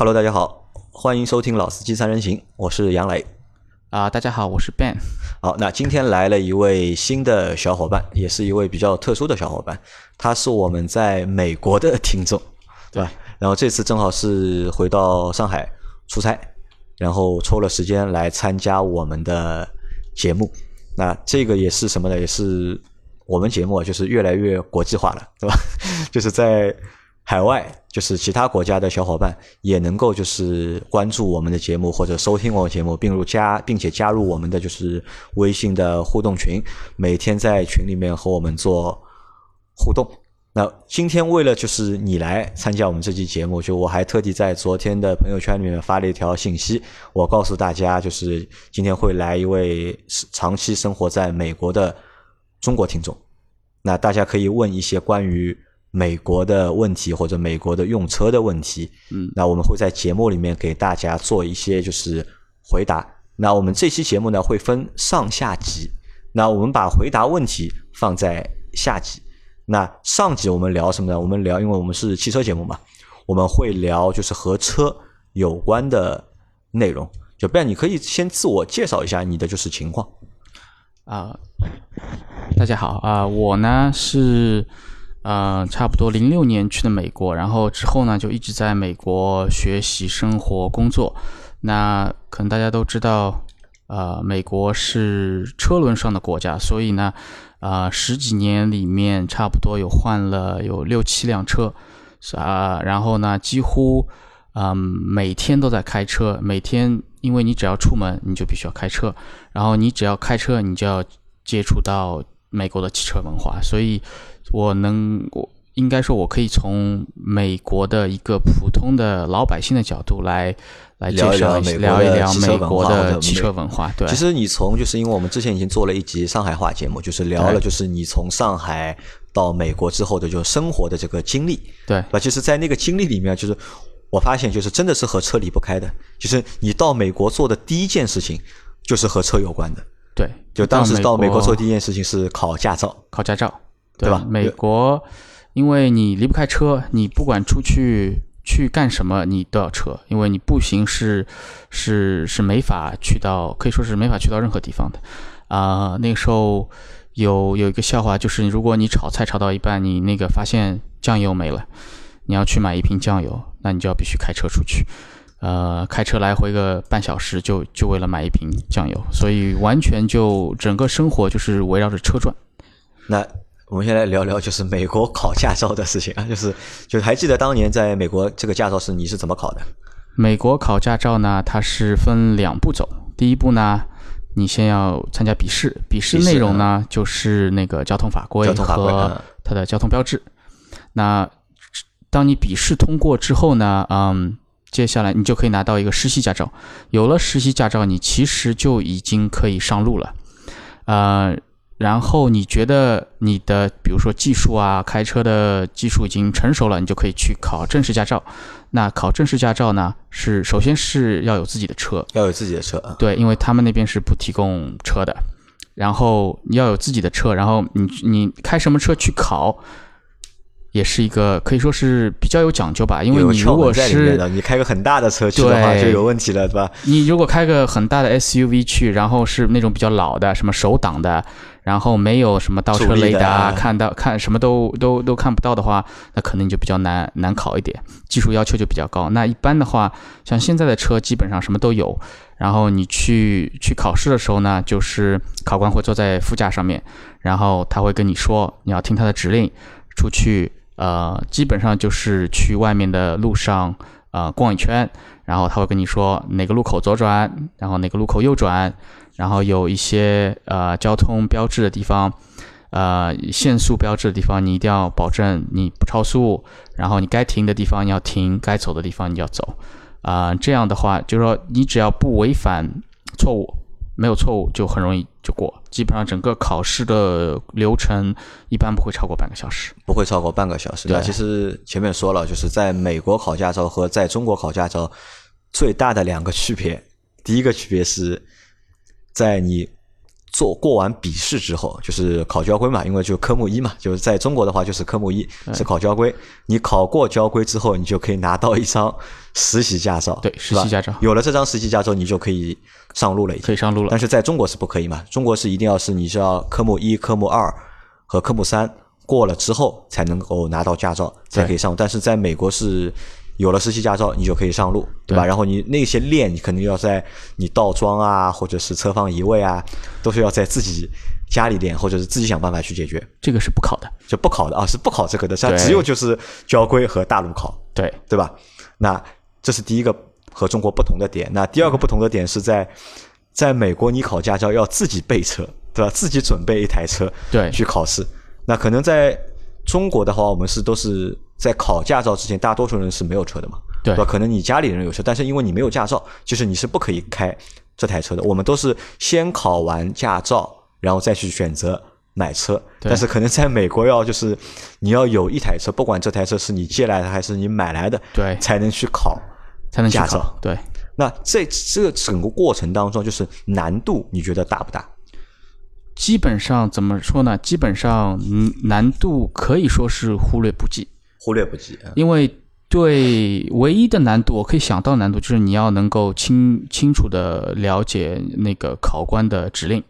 Hello，大家好，欢迎收听老司机三人行，我是杨磊。啊，大家好，我是 Ben。好，那今天来了一位新的小伙伴，也是一位比较特殊的小伙伴，他是我们在美国的听众，对吧？然后这次正好是回到上海出差，然后抽了时间来参加我们的节目。那这个也是什么呢？也是我们节目啊，就是越来越国际化了，对吧？就是在。海外就是其他国家的小伙伴也能够就是关注我们的节目或者收听我们节目，并入加并且加入我们的就是微信的互动群，每天在群里面和我们做互动。那今天为了就是你来参加我们这期节目，就我还特地在昨天的朋友圈里面发了一条信息，我告诉大家就是今天会来一位长期生活在美国的中国听众，那大家可以问一些关于。美国的问题或者美国的用车的问题，嗯，那我们会在节目里面给大家做一些就是回答。那我们这期节目呢会分上下集，那我们把回答问题放在下集。那上集我们聊什么呢？我们聊，因为我们是汽车节目嘛，我们会聊就是和车有关的内容。就不然你可以先自我介绍一下你的就是情况。啊，大家好啊，我呢是。呃，差不多零六年去的美国，然后之后呢，就一直在美国学习、生活、工作。那可能大家都知道，呃，美国是车轮上的国家，所以呢，呃，十几年里面差不多有换了有六七辆车，啊，然后呢，几乎，嗯，每天都在开车，每天，因为你只要出门，你就必须要开车，然后你只要开车，你就要接触到美国的汽车文化，所以。我能，我应该说，我可以从美国的一个普通的老百姓的角度来来聊一聊聊一聊美国的汽车文化。对，其实你从就是因为我们之前已经做了一集上海话节目，就是聊了就是你从上海到美国之后的就生活的这个经历。对，那其实，在那个经历里面，就是我发现，就是真的是和车离不开的。就是你到美国做的第一件事情，就是和车有关的。对，就当时到美国做第一件事情是考驾照，考驾照。对吧？美国，因为你离不开车，你不管出去去干什么，你都要车，因为你步行是是是没法去到，可以说是没法去到任何地方的。啊，那个时候有有一个笑话，就是如果你炒菜炒到一半，你那个发现酱油没了，你要去买一瓶酱油，那你就要必须开车出去，呃，开车来回个半小时，就就为了买一瓶酱油，所以完全就整个生活就是围绕着车转。那。我们先来聊聊，就是美国考驾照的事情啊，就是，就还记得当年在美国这个驾照是你是怎么考的？美国考驾照呢，它是分两步走。第一步呢，你先要参加笔试，笔试内容呢就是那个交通法规和它的交通标志。那当你笔试通过之后呢，嗯，接下来你就可以拿到一个实习驾照。有了实习驾照，你其实就已经可以上路了，呃。然后你觉得你的，比如说技术啊，开车的技术已经成熟了，你就可以去考正式驾照。那考正式驾照呢，是首先是要有自己的车，要有自己的车。对，因为他们那边是不提供车的。然后你要有自己的车，然后你你开什么车去考？也是一个可以说是比较有讲究吧，因为你如果是你开个很大的车去的话就有问题了，对吧？你如果开个很大的 SUV 去，然后是那种比较老的，什么手挡的，然后没有什么倒车雷达，看到看什么都都都看不到的话，那可能就比较难难考一点，技术要求就比较高。那一般的话，像现在的车基本上什么都有，然后你去去考试的时候呢，就是考官会坐在副驾上面，然后他会跟你说，你要听他的指令出去。呃，基本上就是去外面的路上，呃，逛一圈，然后他会跟你说哪个路口左转，然后哪个路口右转，然后有一些呃交通标志的地方，呃限速标志的地方，你一定要保证你不超速，然后你该停的地方你要停，该走的地方你要走，啊，这样的话就是说你只要不违反错误。没有错误就很容易就过，基本上整个考试的流程一般不会超过半个小时，不会超过半个小时。对，其实前面说了，就是在美国考驾照和在中国考驾照最大的两个区别，第一个区别是在你做过完笔试之后，就是考交规嘛，因为就科目一嘛，就是在中国的话就是科目一是考交规。你考过交规之后，你就可以拿到一张实习驾照。对，实习驾照有了这张实习驾照，你就可以上路了，可以上路了。但是在中国是不可以嘛？中国是一定要是你是要科目一、科目二和科目三过了之后才能够拿到驾照，才可以上。但是在美国是。有了实习驾照，你就可以上路，对吧？然后你那些练，你肯定要在你倒桩啊，或者是侧方移位啊，都是要在自己家里练，或者是自己想办法去解决。这个是不考的，就不考的啊，是不考这个的。它只有就是交规和大路考，对对吧？那这是第一个和中国不同的点。那第二个不同的点是在，在美国你考驾照要自己备车，对吧？自己准备一台车，对，去考试。那可能在中国的话，我们是都是。在考驾照之前，大多数人是没有车的嘛？对吧？可能你家里人有车，但是因为你没有驾照，就是你是不可以开这台车的。我们都是先考完驾照，然后再去选择买车。但是可能在美国要就是你要有一台车，不管这台车是你借来的还是你买来的，对，才能去考才能驾照。对。那这这整个过程当中，就是难度你觉得大不大？基本上怎么说呢？基本上难度可以说是忽略不计。忽略不计，因为对唯一的难度，我可以想到难度就是你要能够清清楚的了解那个考官的指令，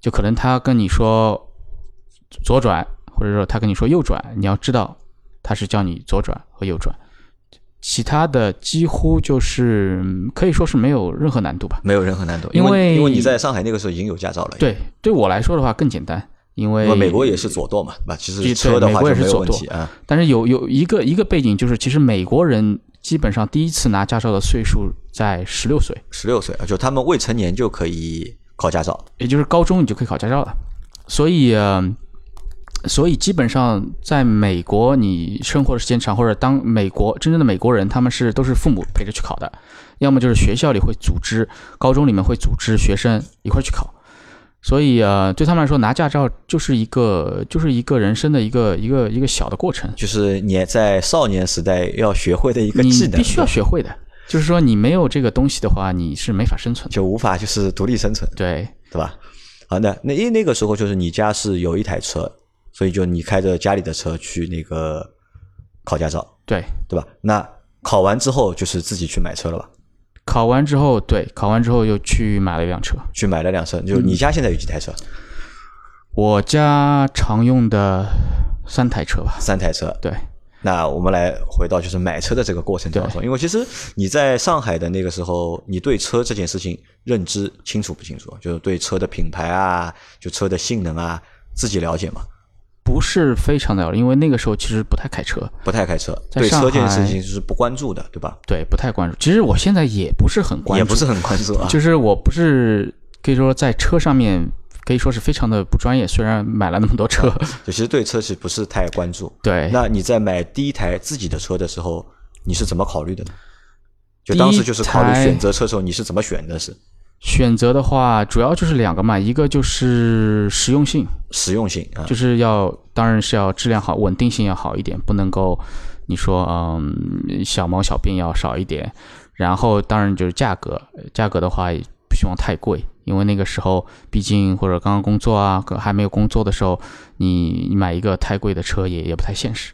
就可能他跟你说左转，或者说他跟你说右转，你要知道他是叫你左转和右转，其他的几乎就是可以说是没有任何难度吧，没有任何难度，因为因为你在上海那个时候已经有驾照了，对，对我来说的话更简单。因为美国也是左舵嘛，对吧？其实车的话就没有问题啊。但是有有一个一个背景，就是其实美国人基本上第一次拿驾照的岁数在十六岁，十六岁啊就他们未成年就可以考驾照，也就是高中你就可以考驾照了。所以，所以基本上在美国你生活的时间长，或者当美国真正的美国人，他们是都是父母陪着去考的，要么就是学校里会组织，高中里面会组织学生一块去考。所以呃，对他们来说，拿驾照就是一个，就是一个人生的一个一个一个小的过程，就是你在少年时代要学会的一个技能，必须要学会的。就是说，你没有这个东西的话，你是没法生存，就无法就是独立生存，对对吧？好的，那因为那个时候就是你家是有一台车，所以就你开着家里的车去那个考驾照，对对吧？那考完之后就是自己去买车了吧？考完之后，对，考完之后又去买了一辆车，去买了辆车。就你家现在有几台车？我家常用的三台车吧。三台车，对。那我们来回到就是买车的这个过程当中，因为其实你在上海的那个时候，你对车这件事情认知清楚不清楚？就是对车的品牌啊，就车的性能啊，自己了解吗？不是非常的，因为那个时候其实不太开车，不太开车，对车这件事情是不关注的，对吧？对，不太关注。其实我现在也不是很关注，也不是很关注啊。就是我不是可以说在车上面可以说是非常的不专业，虽然买了那么多车，就其实对车是不是太关注。对，那你在买第一台自己的车的时候，你是怎么考虑的呢？就当时就是考虑选择车的时候，你是怎么选的？是？选择的话，主要就是两个嘛，一个就是实用性，实用性啊，就是要当然是要质量好，稳定性要好一点，不能够你说嗯小毛小病要少一点。然后当然就是价格，价格的话不希望太贵，因为那个时候毕竟或者刚刚工作啊，还没有工作的时候，你你买一个太贵的车也也不太现实。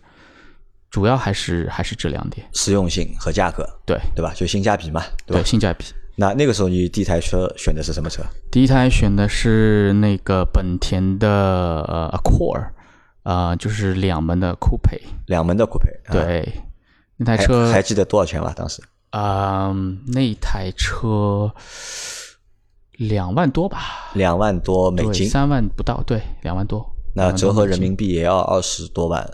主要还是还是这两点，实用性和价格，对对吧？就性价比嘛，对性价比。那那个时候你第一台车选的是什么车？第一台选的是那个本田的呃 Accord，啊，就是两门的酷配。两门的酷配。对，那台车还记得多少钱吧？当时？嗯，那台车两万多吧？两万多美金？三万不到？对，两万多。那折合人民币也要二十多万？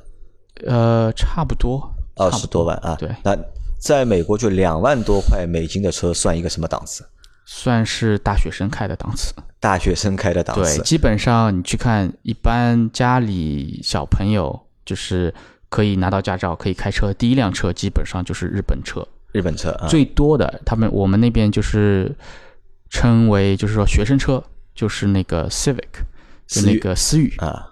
呃，差不多。二十多万啊？对。那在美国，就两万多块美金的车算一个什么档次？算是大学生开的档次。大学生开的档次。对，基本上你去看，一般家里小朋友就是可以拿到驾照，可以开车，第一辆车基本上就是日本车。日本车最多的，他们我们那边就是称为，就是说学生车，就是那个 Civic，就那个思域啊。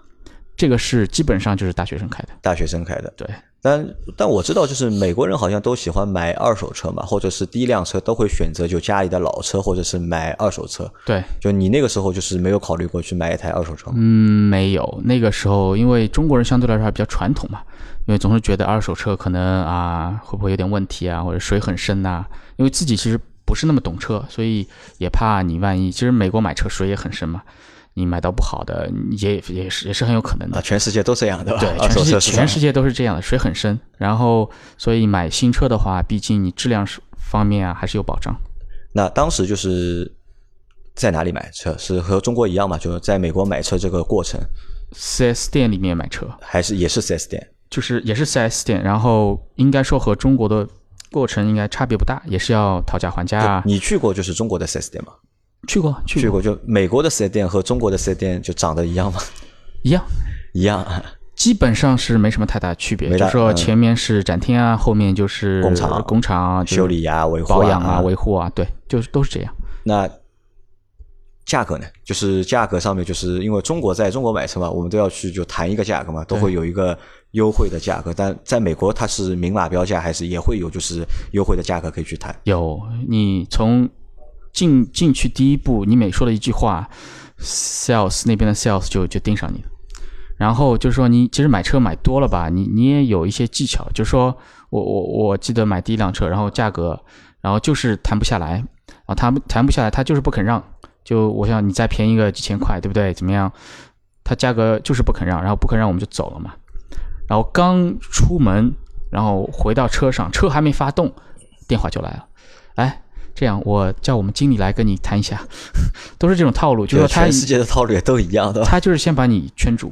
这个是基本上就是大学生开的。大学生开的，对。但但我知道，就是美国人好像都喜欢买二手车嘛，或者是第一辆车都会选择就家里的老车，或者是买二手车。对，就你那个时候就是没有考虑过去买一台二手车吗？嗯，没有。那个时候，因为中国人相对来说还比较传统嘛，因为总是觉得二手车可能啊会不会有点问题啊，或者水很深呐。因为自己其实不是那么懂车，所以也怕你万一。其实美国买车水也很深嘛。你买到不好的，也也是也是很有可能的。全世界都这样的，对，全世界全世界都是这样的，水很深。然后，所以买新车的话，毕竟你质量是方面啊还是有保障。那当时就是在哪里买车？是和中国一样嘛？就是在美国买车这个过程，4S 店里面买车，还是也是 4S 店？就是也是 4S 店。然后应该说和中国的过程应该差别不大，也是要讨价还价。你去过就是中国的 4S 店吗？去过，去过，就美国的四 S 店和中国的四 S 店就长得一样吗？一样，一样，基本上是没什么太大区别。就说前面是展厅啊，后面就是工厂，工厂修理啊、维护、保养啊、维护啊，对，就是都是这样。那价格呢？就是价格上面，就是因为中国在中国买车嘛，我们都要去就谈一个价格嘛，都会有一个优惠的价格。但在美国，它是明码标价，还是也会有就是优惠的价格可以去谈？有，你从。进进去第一步，你每说了一句话，sales 那边的 sales 就就盯上你了。然后就是说，你其实买车买多了吧，你你也有一些技巧。就是说我我我记得买第一辆车，然后价格，然后就是谈不下来啊，谈谈不下来，他就是不肯让。就我想你再便宜个几千块，对不对？怎么样？他价格就是不肯让，然后不肯让我们就走了嘛。然后刚出门，然后回到车上，车还没发动，电话就来了，哎。这样，我叫我们经理来跟你谈一下，都是这种套路，就是说，全世界的套路也都一样的。他就是先把你圈住，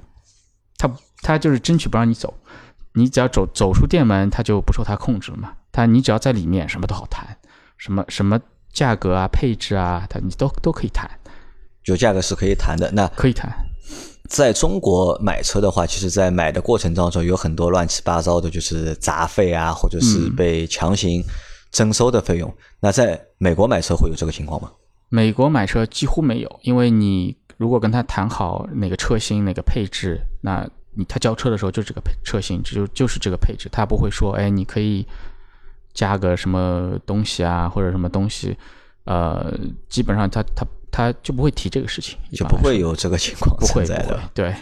他他就是争取不让你走，你只要走走出店门，他就不受他控制了嘛。他你只要在里面，什么都好谈，什么什么价格啊、配置啊，他你都都可以谈，就价格是可以谈的。那可以谈。在中国买车的话，其实，在买的过程当中，有很多乱七八糟的，就是杂费啊，或者是被强行。征收的费用，那在美国买车会有这个情况吗？美国买车几乎没有，因为你如果跟他谈好哪个车型、哪个配置，那你他交车的时候就这个配车型，就就是这个配置，他不会说，哎，你可以加个什么东西啊，或者什么东西，呃，基本上他他他就不会提这个事情，就不会有这个情况存在的。对，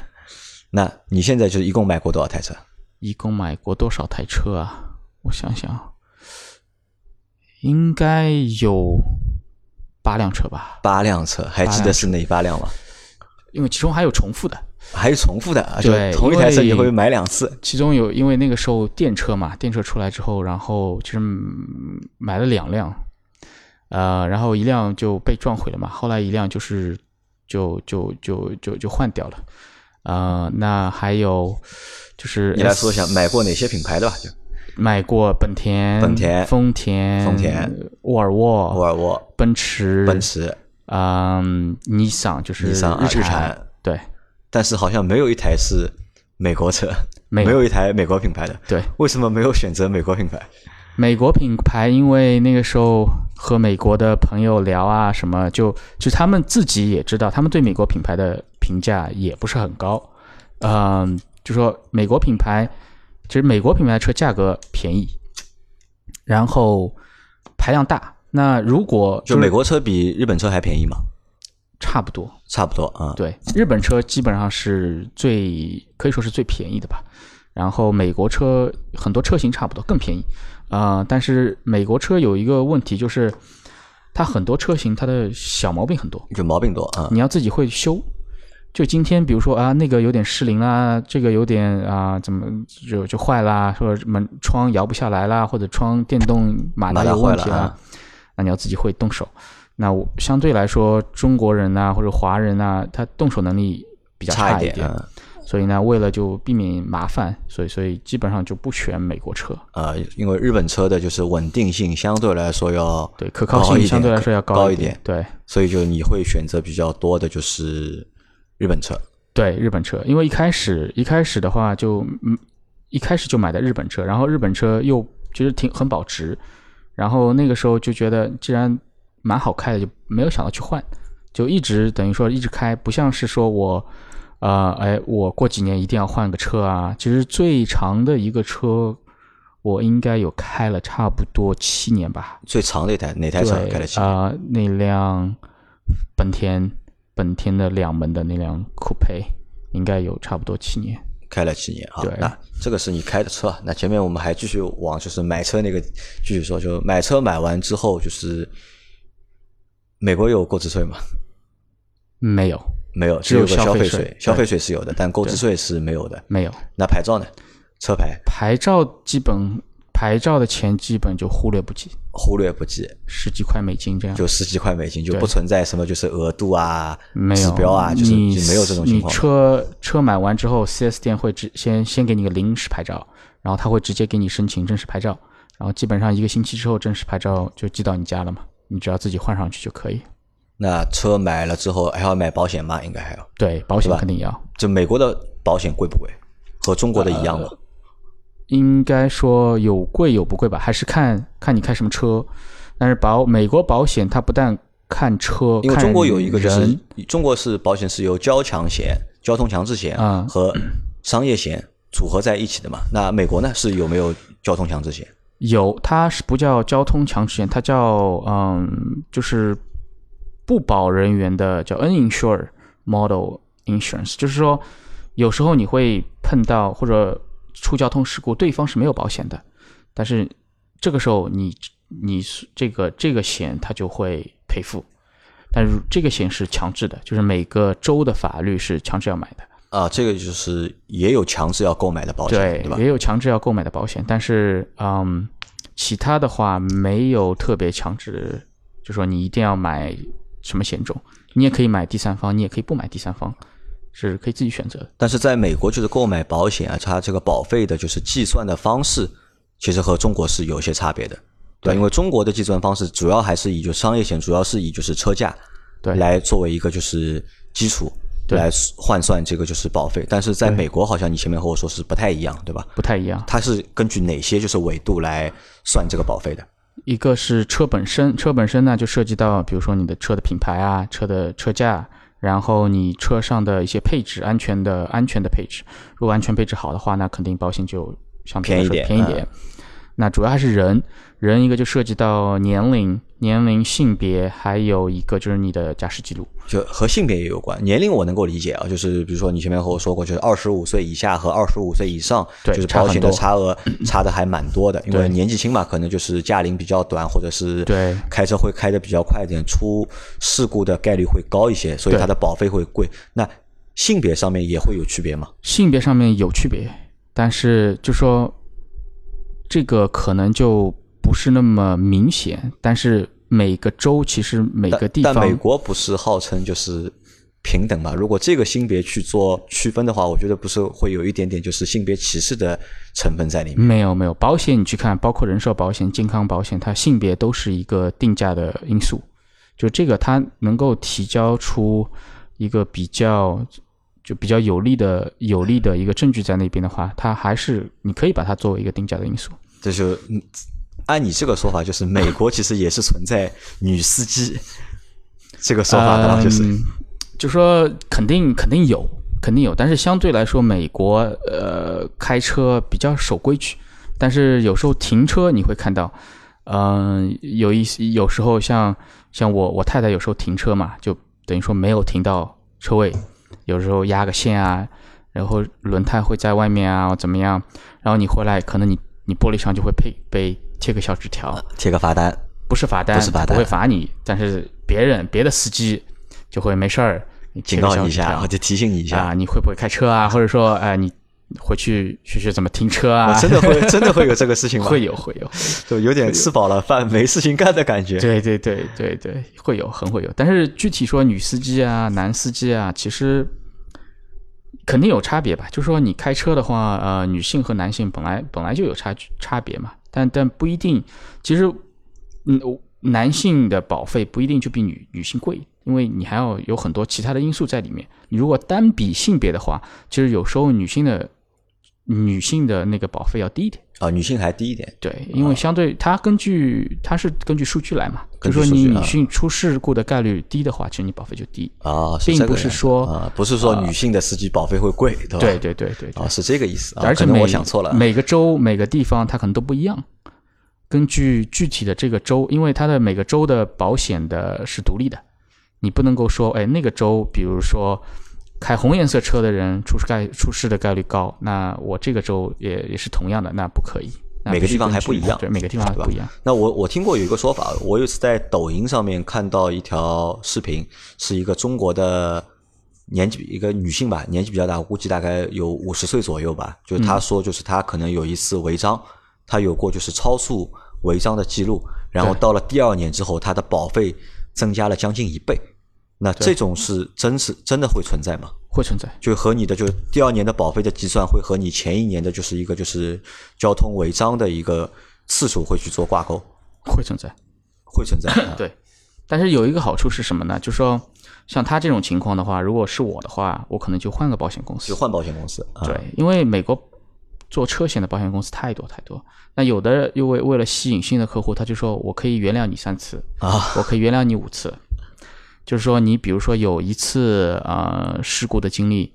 那你现在就是一共买过多少台车？一共买过多少台车啊？我想想。应该有八辆车吧？八辆车，还记得是哪八辆吗？因为其中还有重复的，还有重复的，对，同一台车你会买两次。其中有，因为那个时候电车嘛，电车出来之后，然后其实买了两辆，呃，然后一辆就被撞毁了嘛，后来一辆就是就就就就就换掉了，呃，那还有就是你来说一下买过哪些品牌的吧？就。买过本田、本田、丰田、丰田、沃尔沃、沃尔沃、奔驰、奔驰，嗯，尼桑就是日产，对。但是好像没有一台是美国车，没有一台美国品牌的。对，为什么没有选择美国品牌？美国品牌，因为那个时候和美国的朋友聊啊，什么就就他们自己也知道，他们对美国品牌的评价也不是很高。嗯，就说美国品牌。其实美国品牌的车价格便宜，然后排量大。那如果就美国车比日本车还便宜吗？差不多，差不多啊。对，日本车基本上是最可以说是最便宜的吧。然后美国车很多车型差不多，更便宜啊。但是美国车有一个问题，就是它很多车型它的小毛病很多，就毛病多啊。你要自己会修。就今天，比如说啊，那个有点失灵啦，这个有点啊，怎么就就坏啦，或者门窗摇不下来啦，或者窗电动马达有问题啦，那你要自己会动手。那我相对来说，中国人呐或者华人呐，他动手能力比较差一点，所以呢，为了就避免麻烦，所以所以基本上就不选美国车。呃，因为日本车的就是稳定性相对来说要对可靠性相对来说要高一点，对，所以就你会选择比较多的就是。日本车，对日本车，因为一开始一开始的话就嗯，一开始就买的日本车，然后日本车又觉得挺很保值，然后那个时候就觉得既然蛮好开的，就没有想到去换，就一直等于说一直开，不像是说我啊，哎，我过几年一定要换个车啊。其实最长的一个车，我应该有开了差不多七年吧。最长的一台哪台车开了七年？啊，那辆本田本田的两门的那辆酷配，应该有差不多七年。开了七年啊，对，那这个是你开的车。那前面我们还继续往就是买车那个继续说，就买车买完之后，就是美国有购置税吗？没有，没有，只有消费税。消费税是有的，但购置税是没有的。没有。那牌照呢？车牌？牌照基本。牌照的钱基本就忽略不计，忽略不计，十几块美金这样，就十几块美金，就不存在什么就是额度啊、指标啊，就是没有这种情况。你车车买完之后，4S 店会直先先给你个临时牌照，然后他会直接给你申请正式牌照，然后基本上一个星期之后，正式牌照就寄到你家了嘛，你只要自己换上去就可以。那车买了之后还要买保险吗？应该还要。对，保险肯定要。就美国的保险贵不贵？和中国的一样吗？应该说有贵有不贵吧，还是看看你开什么车。但是保美国保险它不但看车，因为中国有一个就是中国是保险是由交强险、交通强制险和商业险组合在一起的嘛。那美国呢是有没有交通强制险？有，它是不叫交通强制险，它叫嗯，就是不保人员的叫 uninsured model insurance，就是说有时候你会碰到或者。出交通事故，对方是没有保险的，但是这个时候你你这个这个险它就会赔付，但是这个险是强制的，就是每个州的法律是强制要买的。啊，这个就是也有强制要购买的保险，对吧？也有强制要购买的保险，但是嗯，其他的话没有特别强制，就说你一定要买什么险种，你也可以买第三方，你也可以不买第三方。是可以自己选择的，但是在美国就是购买保险啊，它这个保费的就是计算的方式，其实和中国是有些差别的，对，因为中国的计算方式主要还是以就商业险，主要是以就是车价对。来作为一个就是基础来换算这个就是保费，但是在美国好像你前面和我说是不太一样，对吧？不太一样，它是根据哪些就是纬度来算这个保费的？一个是车本身，车本身呢就涉及到比如说你的车的品牌啊，车的车价。然后你车上的一些配置，安全的安全的配置，如果安全配置好的话，那肯定保险就相对来说便宜点。那主要还是人，人一个就涉及到年龄、年龄、性别，还有一个就是你的驾驶记录，就和性别也有关。年龄我能够理解啊，就是比如说你前面和我说过，就是二十五岁以下和二十五岁以上，就是保险的差额 差的还蛮多的。因为年纪轻嘛，可能就是驾龄比较短，或者是对开车会开的比较快一点，出事故的概率会高一些，所以它的保费会贵。那性别上面也会有区别吗？性别上面有区别，但是就说。这个可能就不是那么明显，但是每个州其实每个地方，但美国不是号称就是平等嘛？如果这个性别去做区分的话，我觉得不是会有一点点就是性别歧视的成分在里面？没有没有，保险你去看，包括人寿保险、健康保险，它性别都是一个定价的因素。就这个，它能够提交出一个比较就比较有利的有利的一个证据在那边的话，它还是你可以把它作为一个定价的因素。这就按你这个说法，就是美国其实也是存在女司机这个说法的，就是就说肯定肯定有肯定有，但是相对来说，美国呃开车比较守规矩，但是有时候停车你会看到，嗯，有一些有时候像像我我太太有时候停车嘛，就等于说没有停到车位，有时候压个线啊，然后轮胎会在外面啊怎么样，然后你回来可能你。你玻璃上就会配被贴个小纸条，贴个罚单，不是罚单，不是罚单，不会罚你，但是别人别的司机就会没事儿，警告你一下，或者提醒你一下啊，你会不会开车啊？或者说，哎，你回去学学怎么停车啊？真的会 真的会有这个事情吗？会有会有，就有点吃饱了饭没事情干的感觉。对对对对对，会有很会有，但是具体说女司机啊、男司机啊，其实。肯定有差别吧，就是说你开车的话，呃，女性和男性本来本来就有差距差别嘛，但但不一定，其实，嗯，男性的保费不一定就比女女性贵，因为你还要有很多其他的因素在里面。你如果单比性别的话，其实有时候女性的女性的那个保费要低一点。啊，女性还低一点。对，因为相对它根据它是根据数据来嘛，就说你女性出事故的概率低的话，其实你保费就低啊，并不是说啊，不是说女性的司机保费会贵，对吧？对对对对，啊，是这个意思。而且我想错了，每个州每个地方它可能都不一样，根据具体的这个州，因为它的每个州的保险的是独立的，你不能够说，哎，那个州比如说。开红颜色车的人出事概出事的概率高，那我这个州也也是同样的，那不可以。每个地方还不一样，对，每个地方还不一样。那我我听过有一个说法，我有次在抖音上面看到一条视频，是一个中国的年纪一个女性吧，年纪比较大，我估计大概有五十岁左右吧。就是她说，就是她可能有一次违章，她有过就是超速违章的记录，然后到了第二年之后，她的保费增加了将近一倍。那这种是真是真的会存在吗？会存在，就和你的就第二年的保费的计算会和你前一年的就是一个就是交通违章的一个次数会去做挂钩，会存在，会存在。对，但是有一个好处是什么呢？就是说像他这种情况的话，如果是我的话，我可能就换个保险公司，就换保险公司。对，因为美国做车险的保险公司太多太多，那有的又为为了吸引新的客户，他就说我可以原谅你三次啊，我可以原谅你五次。就是说，你比如说有一次呃事故的经历，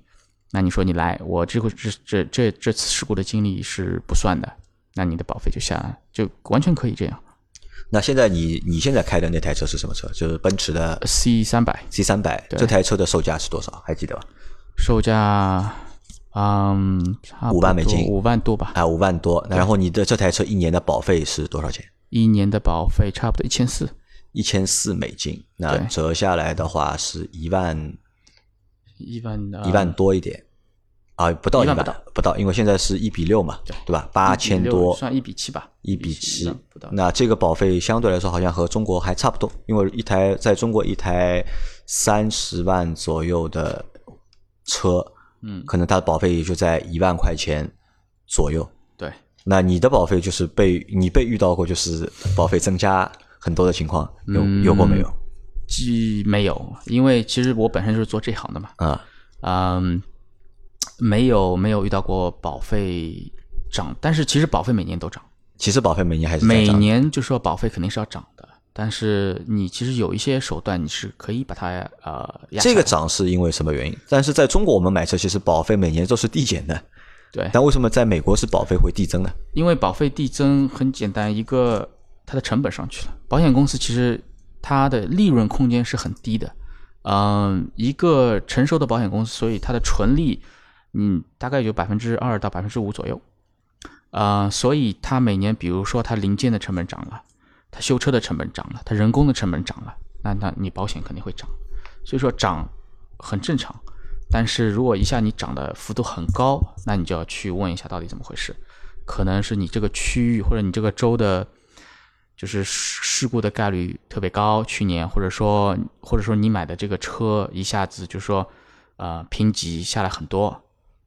那你说你来，我这个这这这这次事故的经历是不算的，那你的保费就下来，就完全可以这样。那现在你你现在开的那台车是什么车？就是奔驰的 C 三百，C 三百，这台车的售价是多少？还记得吧？售价，嗯，五万美金，五万多吧？啊，五万多。然后你的这台车一年的保费是多少钱？一年的保费差不多一千四。一千四美金，那折下来的话是一万，一万一万多一点，啊，不到一万，不到，因为现在是一比六嘛，对吧？八千多，算一比七吧，一比七，那这个保费相对来说好像和中国还差不多，因为一台在中国一台三十万左右的车，嗯，可能它的保费也就在一万块钱左右。对，那你的保费就是被你被遇到过，就是保费增加。很多的情况有有过没有？既没有，因为其实我本身就是做这行的嘛。啊，嗯，没有没有遇到过保费涨，但是其实保费每年都涨。其实保费每年还是每年就说保费肯定是要涨的，但是你其实有一些手段你是可以把它呃。这个涨是因为什么原因？但是在中国我们买车其实保费每年都是递减的。对。但为什么在美国是保费会递增呢？因为保费递增很简单，一个。它的成本上去了，保险公司其实它的利润空间是很低的，嗯，一个成熟的保险公司，所以它的纯利，嗯，大概有百分之二到百分之五左右，啊，所以它每年，比如说它零件的成本涨了，它修车的成本涨了，它人工的成本涨了，那那你保险肯定会涨，所以说涨很正常，但是如果一下你涨的幅度很高，那你就要去问一下到底怎么回事，可能是你这个区域或者你这个州的。就是事故的概率特别高，去年或者说或者说你买的这个车一下子就说，呃，评级下来很多，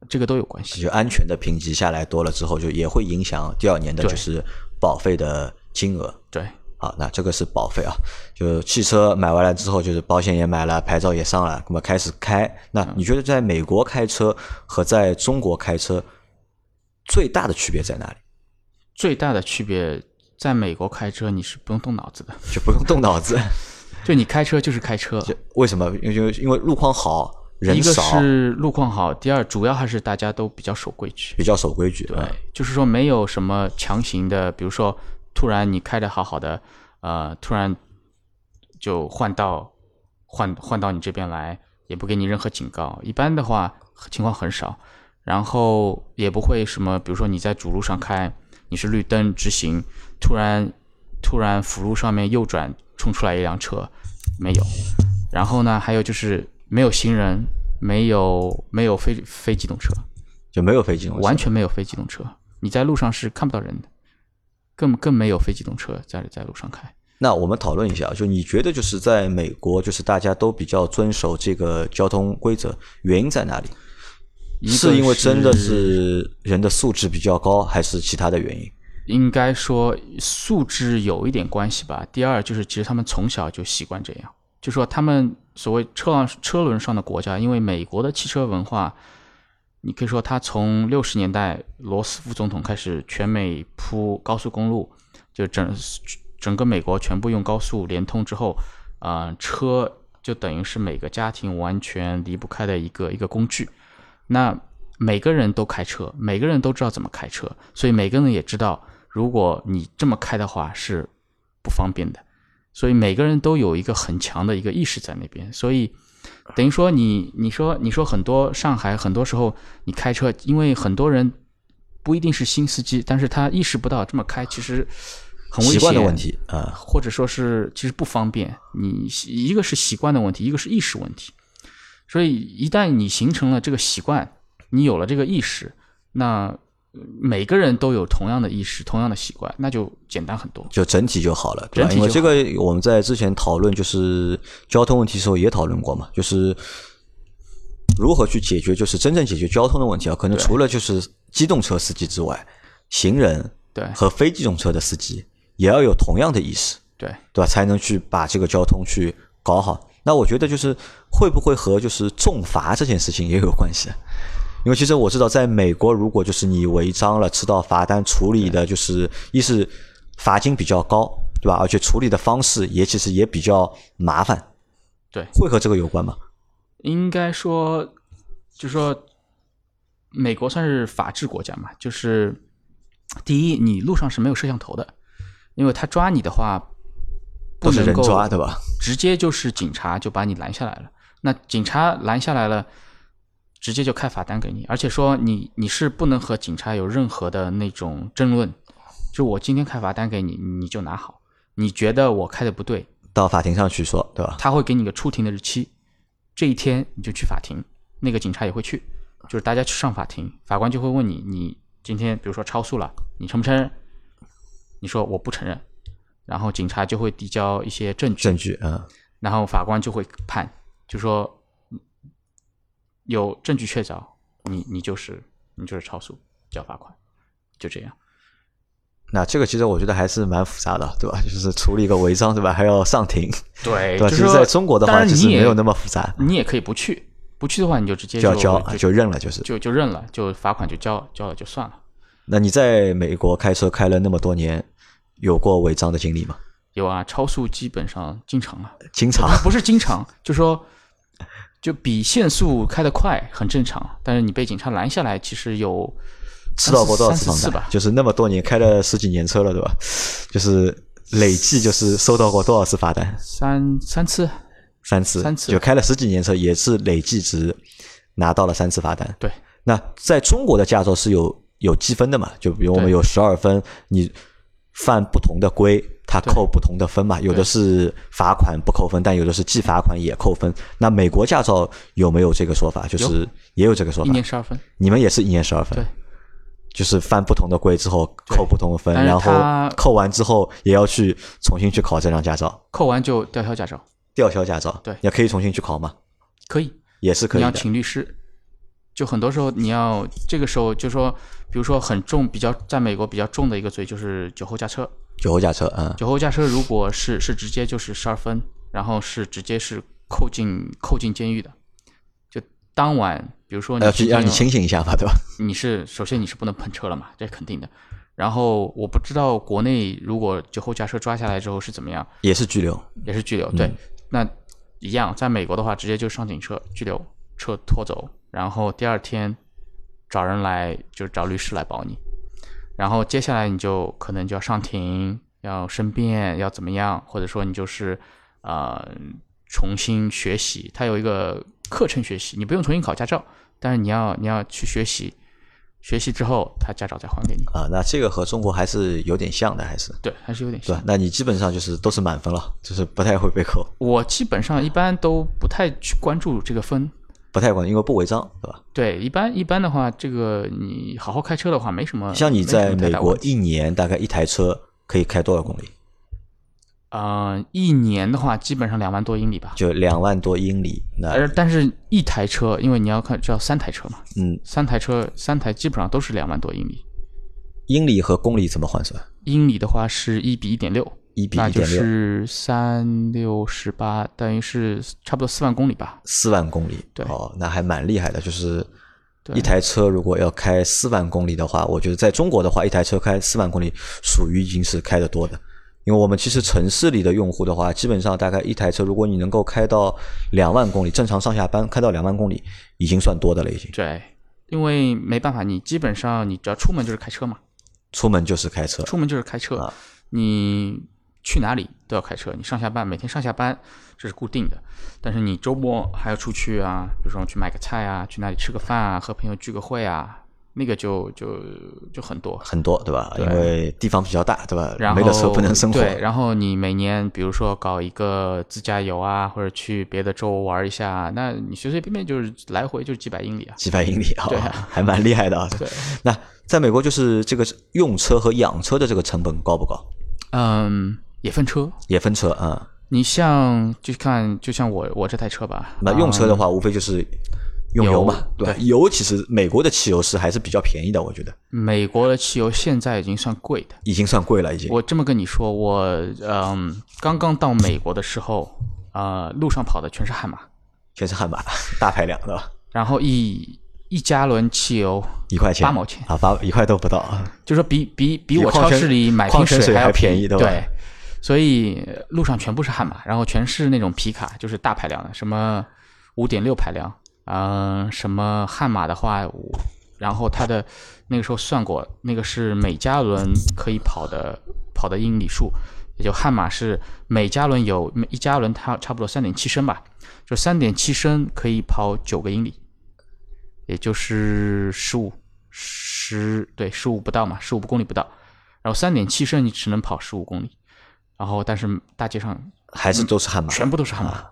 这个都有关系。就安全的评级下来多了之后，就也会影响第二年的就是保费的金额。对，好，那这个是保费啊。就汽车买完了之后，就是保险也买了，牌照也上了，那么开始开。那你觉得在美国开车和在中国开车最大的区别在哪里？最大的区别。在美国开车你是不用动脑子的，就不用动脑子，就你开车就是开车。为什么？因为因为路况好，人少。一个是路况好，第二主要还是大家都比较守规矩，比较守规矩。对，就是说没有什么强行的，比如说突然你开的好好的，呃，突然就换道换换到你这边来，也不给你任何警告。一般的话情况很少，然后也不会什么，比如说你在主路上开。你是绿灯直行，突然突然辅路上面右转冲出来一辆车，没有。然后呢，还有就是没有行人，没有没有非非机动车，就没有非机动车，完全没有非机动车。你在路上是看不到人的，更更没有非机动车在在路上开。那我们讨论一下，就你觉得就是在美国，就是大家都比较遵守这个交通规则，原因在哪里？是因为真的是人的素质比较高，还是其他的原因？应该说素质有一点关系吧。第二就是，其实他们从小就习惯这样，就说他们所谓车上车轮上的国家，因为美国的汽车文化你可以说他从六十年代罗斯福总统开始全美铺高速公路，就整整个美国全部用高速连通之后，啊，车就等于是每个家庭完全离不开的一个一个工具。那每个人都开车，每个人都知道怎么开车，所以每个人也知道，如果你这么开的话是不方便的。所以每个人都有一个很强的一个意识在那边，所以。等于说你，你说，你说很多上海很多时候你开车，因为很多人不一定是新司机，但是他意识不到这么开其实很危险。习惯的问题啊，或者说是其实不方便。你一个是习惯的问题，一个是意识问题。所以一旦你形成了这个习惯，你有了这个意识，那。每个人都有同样的意识、同样的习惯，那就简单很多，就整体就好了，对吧？因为这个我们在之前讨论就是交通问题的时候也讨论过嘛，就是如何去解决，就是真正解决交通的问题啊。可能除了就是机动车司机之外，行人对和非机动车的司机也要有同样的意识，对对吧？才能去把这个交通去搞好。那我觉得就是会不会和就是重罚这件事情也有关系？因为其实我知道，在美国，如果就是你违章了，吃到罚单，处理的就是一是罚金比较高，对吧？而且处理的方式也其实也比较麻烦，对，会和这个有关吗？应该说，就说美国算是法治国家嘛，就是第一，你路上是没有摄像头的，因为他抓你的话，不能人抓，对吧？直接就是警察就把你拦下来了。那警察拦下来了。直接就开罚单给你，而且说你你是不能和警察有任何的那种争论，就我今天开罚单给你，你就拿好。你觉得我开的不对，到法庭上去说，对吧？他会给你个出庭的日期，这一天你就去法庭，那个警察也会去，就是大家去上法庭，法官就会问你，你今天比如说超速了，你承不承认？你说我不承认，然后警察就会递交一些证据，证据，嗯，然后法官就会判，就说。有证据确凿，你你就是你就是超速，交罚款，就这样。那这个其实我觉得还是蛮复杂的，对吧？就是处理一个违章，对吧？还要上庭，对，对吧？其实在中国的话，其实没有那么复杂。你也可以不去，不去的话，你就直接就要交，就认了，就是就就认了，就罚款就交交了就算了。那你在美国开车开了那么多年，有过违章的经历吗？有啊，超速基本上经常啊，经常不是经常，就说。就比限速开得快很正常，但是你被警察拦下来，其实有吃到过多少次罚吧？就是那么多年开了十几年车了，对吧？就是累计就是收到过多少次罚单？三三次，三次，三次，就开了十几年车，也是累计值拿到了三次罚单。对，那在中国的驾照是有有积分的嘛？就比如我们有十二分，你犯不同的规。他扣不同的分嘛，有的是罚款不扣分，但有的是既罚款也扣分。那美国驾照有没有这个说法？就是也有这个说法，一年十二分。你们也是一年十二分？对，就是犯不同的规之后扣不同的分，然后扣完之后也要去重新去考这张驾照。扣完就吊销驾照。吊销驾照，对，也可以重新去考吗？可以，也是可以。你要请律师。就很多时候你要这个时候就说，比如说很重，比较在美国比较重的一个罪就是酒后驾车。酒后驾车，嗯，酒后驾车如果是是直接就是十二分，然后是直接是扣进扣进监狱的。就当晚，比如说你要去让你清醒一下吧，对吧？你是首先你是不能碰车了嘛，这肯定的。然后我不知道国内如果酒后驾车抓下来之后是怎么样，也是拘留，也是拘留。对，那一样，在美国的话，直接就上警车拘留，车拖走，然后第二天找人来，就找律师来保你。然后接下来你就可能就要上庭，要申辩，要怎么样？或者说你就是，呃，重新学习。它有一个课程学习，你不用重新考驾照，但是你要你要去学习，学习之后他驾照再还给你。啊，那这个和中国还是有点像的，还是对，还是有点像。那你基本上就是都是满分了，就是不太会被扣。我基本上一般都不太去关注这个分。不太管，因为不违章，对吧？对，一般一般的话，这个你好好开车的话，没什么。像你在美国一年大概一台车可以开多少公里？嗯，一年的话，基本上两万多英里吧。就两万多英里。而但是一台车，因为你要看，就要三台车嘛。嗯。三台车，三台基本上都是两万多英里。英里和公里怎么换算？英里的话是一比一点六。一比一点六，是三六十八，等于是差不多四万公里吧。四万公里，对，哦，那还蛮厉害的，就是一台车如果要开四万公里的话，我觉得在中国的话，一台车开四万公里属于已经是开的多的。因为我们其实城市里的用户的话，基本上大概一台车，如果你能够开到两万公里，正常上下班开到两万公里，已经算多的了，已经。对，因为没办法，你基本上你只要出门就是开车嘛，出门就是开车，出门就是开车，你去哪里都要开车，你上下班每天上下班这是固定的，但是你周末还要出去啊，比如说去买个菜啊，去哪里吃个饭啊，和朋友聚个会啊。那个就就就很多很多，对吧？对因为地方比较大，对吧？然后没了车不能生活。对，然后你每年比如说搞一个自驾游啊，或者去别的州玩一下，那你随随便便就是来回就是几百英里啊。几百英里啊，对 还蛮厉害的啊。对，那在美国就是这个用车和养车的这个成本高不高？嗯，也分车，也分车啊。你像就看就像我我这台车吧，那用车的话，无非就是用油嘛，油对吧？油其实美国的汽油是还是比较便宜的，我觉得。美国的汽油现在已经算贵的。已经算贵了，已经。我这么跟你说，我嗯刚刚到美国的时候，呃，路上跑的全是悍马，全是悍马 大排量的。吧，然后一一加仑汽油一块钱。八毛钱，啊，八一块都不到。啊。就说比比比我超市里买瓶矿泉水还要便宜宜，对吧？对，所以路上全部是悍马，然后全是那种皮卡，就是大排量的，什么五点六排量，嗯、什么悍马的话，然后它的那个时候算过，那个是每加仑可以跑的跑的英里数，也就悍马是每加仑有每一加仑它差不多三点七升吧，就三点七升可以跑九个英里，也就是十五十对十五不到嘛，十五公里不到，然后三点七升你只能跑十五公里，然后但是大街上还是都是悍马，全部都是悍马。啊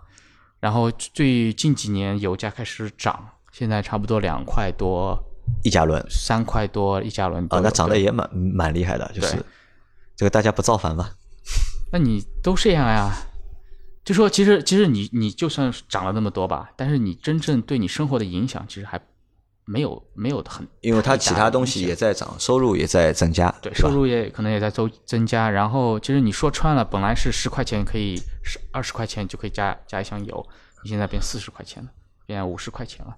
然后最近几年油价开始涨，现在差不多两块多、一加仑三块多一加仑都啊，那涨得也蛮蛮厉害的，就是这个大家不造反吗？那你都这样呀？就说其实其实你你就算涨了那么多吧，但是你真正对你生活的影响其实还没有没有很因为它其他东西也在涨，收入也在增加，对，收入也可能也在增增加。然后其实你说穿了，本来是十块钱可以十二十块钱就可以加加一箱油，你现在变四十块钱了，变五十块钱了。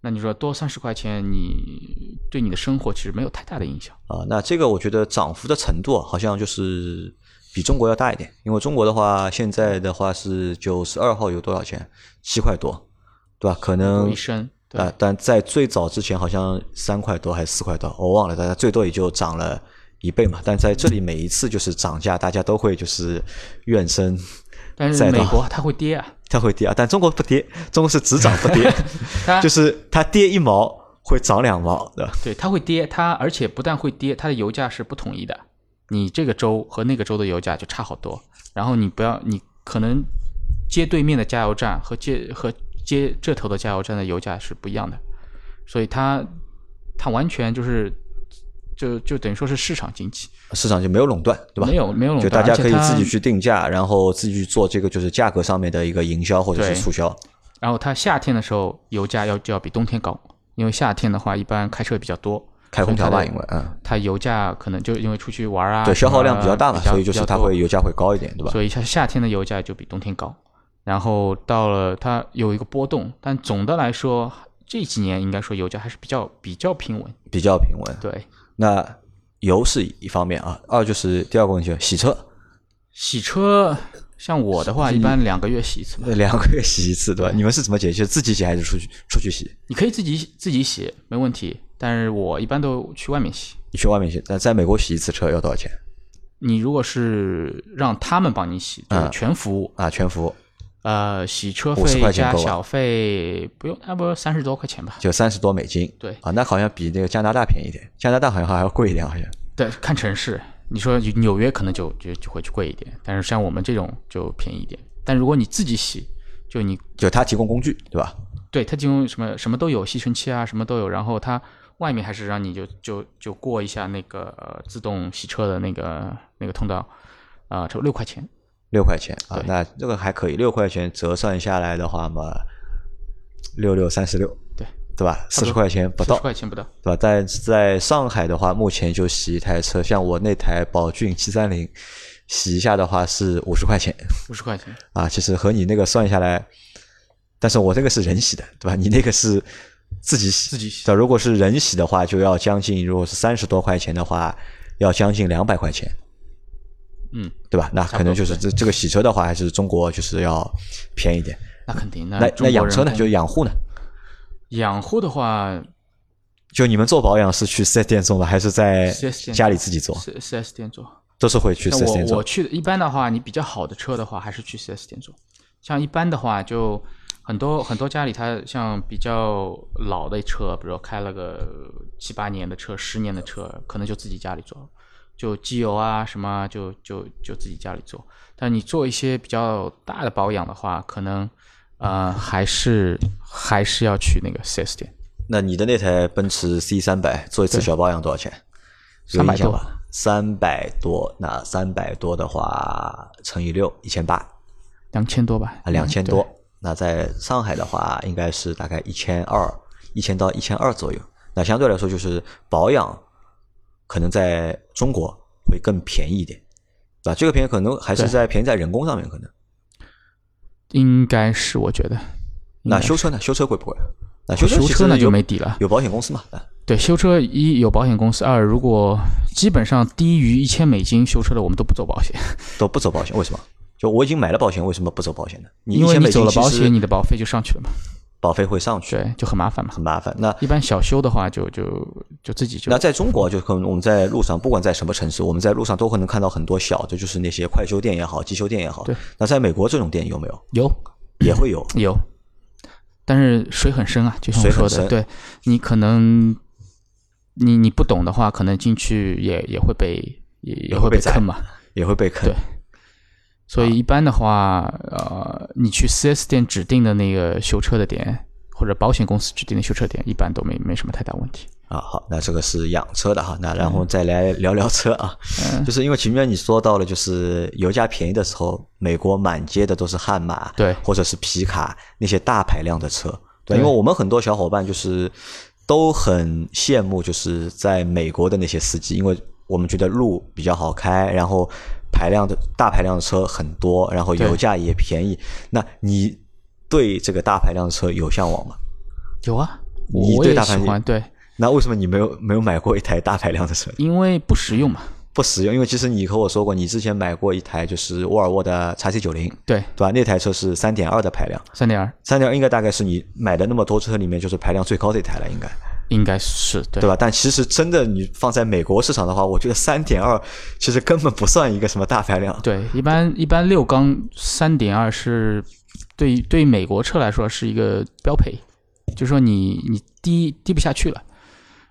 那你说多三十块钱，你对你的生活其实没有太大的影响。啊，那这个我觉得涨幅的程度啊好像就是比中国要大一点，因为中国的话现在的话是九十二号有多少钱？七块多，对吧？可能一升，对，啊，但在最早之前好像三块多还是四块多，我忘了，大家最多也就涨了一倍嘛。但在这里每一次就是涨价，大家都会就是怨声 但是美国它会跌啊，它会跌啊，但中国不跌，中国是只涨不跌，它就是它跌一毛会涨两毛，对吧？对它会跌，它而且不但会跌，它的油价是不统一的。你这个州和那个州的油价就差好多，然后你不要，你可能接对面的加油站和接和接这头的加油站的油价是不一样的，所以它它完全就是就就等于说是市场经济，市场就没有垄断，对吧？没有没有垄断，就大家可以自己去定价，然后自己去做这个就是价格上面的一个营销或者是促销。然后它夏天的时候油价要就要比冬天高，因为夏天的话一般开车比较多，开空调吧，因为嗯，它油价可能就因为出去玩啊，对，消耗量比较大嘛，所以就是它会油价会高一点，对吧？所以它夏天的油价就比冬天高。然后到了它有一个波动，但总的来说这几年应该说油价还是比较比较平稳。比较平稳。对，那油是一方面啊，二就是第二个问题，洗车，洗车像我的话，一般两个月洗一次 两个月洗一次，对吧？你们是怎么解决？自己洗还是出去出去洗？你可以自己自己洗没问题，但是我一般都去外面洗。你去外面洗，但在美国洗一次车要多少钱你如果是让他们帮你洗，就是嗯全服务，啊？全服呃，洗车费加小费不用，差不多三十多块钱吧。就三十多美金，对啊，那好像比那个加拿大便宜一点，加拿大好像还要贵一点，好像。对，看城市，你说纽约可能就就就会贵一点，但是像我们这种就便宜一点。但如果你自己洗，就你就他提供工具，对吧？对他提供什么什么都有，吸尘器啊什么都有，然后他外面还是让你就就就过一下那个呃自动洗车的那个那个通道，啊、差不多六块钱。六块钱啊，那这个还可以，六块钱折算下来的话嘛，六六三十六，对对吧？四十块钱不到，四十到，块钱不到。对吧？但在上海的话，目前就洗一台车，像我那台宝骏七三零，洗一下的话是五十块钱五十块钱，啊。其实和你那个算下来，但是我这个是人洗的，对吧？你那个是自己洗，自己洗对，如果是人洗的话，就要将近，如果是三十多块钱的话，要将近两百块钱，嗯，对吧？那可能就是这这个洗车的话，还是中国就是要便宜点。那肯定。那中国那养车呢？人就养护呢？养护的话，就你们做保养是去四 S 店做吗？还是在家里自己做？四四 S 店做。都是会去四 S 店做像我我。去的一般的话，你比较好的车的话，还是去 4S 店做。像一般的话，就很多很多家里，他像比较老的车，比如说开了个七八年的车、十年的车，可能就自己家里做，就机油啊什么，就就就自己家里做。但你做一些比较大的保养的话，可能呃还是还是要去那个四 S 店。那你的那台奔驰 C 三百做一次小保养多少钱？有300多吧？三百多，那三百多的话乘以六，一千八两千多吧，啊，两千多嗯。那在上海的话，应该是大概一千二，一千到一千二左右。那相对来说，就是保养可能在中国会更便宜一点，对吧？这个便宜可能还是在便宜在人工上面，可能。应该是我觉得。那修车呢？修车贵不贵？那修车修车那就没底了。有保险公司嘛？啊对，修车一有保险公司，二如果基本上低于一千美金修车的，我们都不走保险，都不走保险，为什么？就我已经买了保险，为什么不走保险呢？你因为1000美金你走了保险，你的保费就上去了嘛，保费会上去，对，就很麻烦嘛很。麻烦。那一般小修的话就，就就自己就那在中国，就可能我们在路上，不管在什么城市，我们在路上都会能看到很多小的，就是那些快修店也好，机修店也好。对。那在美国这种店有没有？有也会有。有，但是水很深啊，就像我说的，对你可能你你不懂的话，可能进去也也会被也也会被坑嘛。也会被坑对。所以一般的话，呃，你去 4S 店指定的那个修车的点，或者保险公司指定的修车点，一般都没没什么太大问题。啊，好，那这个是养车的哈，那然后再来聊聊车啊，嗯。就是因为前面你说到了，就是油价便宜的时候，美国满街的都是悍马，对。或者是皮卡那些大排量的车，对，对。因为我们很多小伙伴就是都很羡慕，就是在美国的那些司机，因为我们觉得路比较好开，然后排量的大排量的车很多，然后油价也便宜。那你对这个大排量的车有向往吗？有啊，你我也对大盘喜欢，对，那为什么你没有没有买过一台大排量的车？因为不实用嘛。不实用，因为其实你和我说过，你之前买过一台就是沃尔沃的 x C 九零，对，对吧？那台车是三点二的排量，三点二三点二应该大概是你买的那么多车里面就是排量最高的一台了，应该应该是对对吧？但其实真的你放在美国市场的话，我觉得三点二其实根本不算一个什么大排量，对，一般一般六缸三点二是对于对于美国车来说是一个标配，就说你你低低不下去了。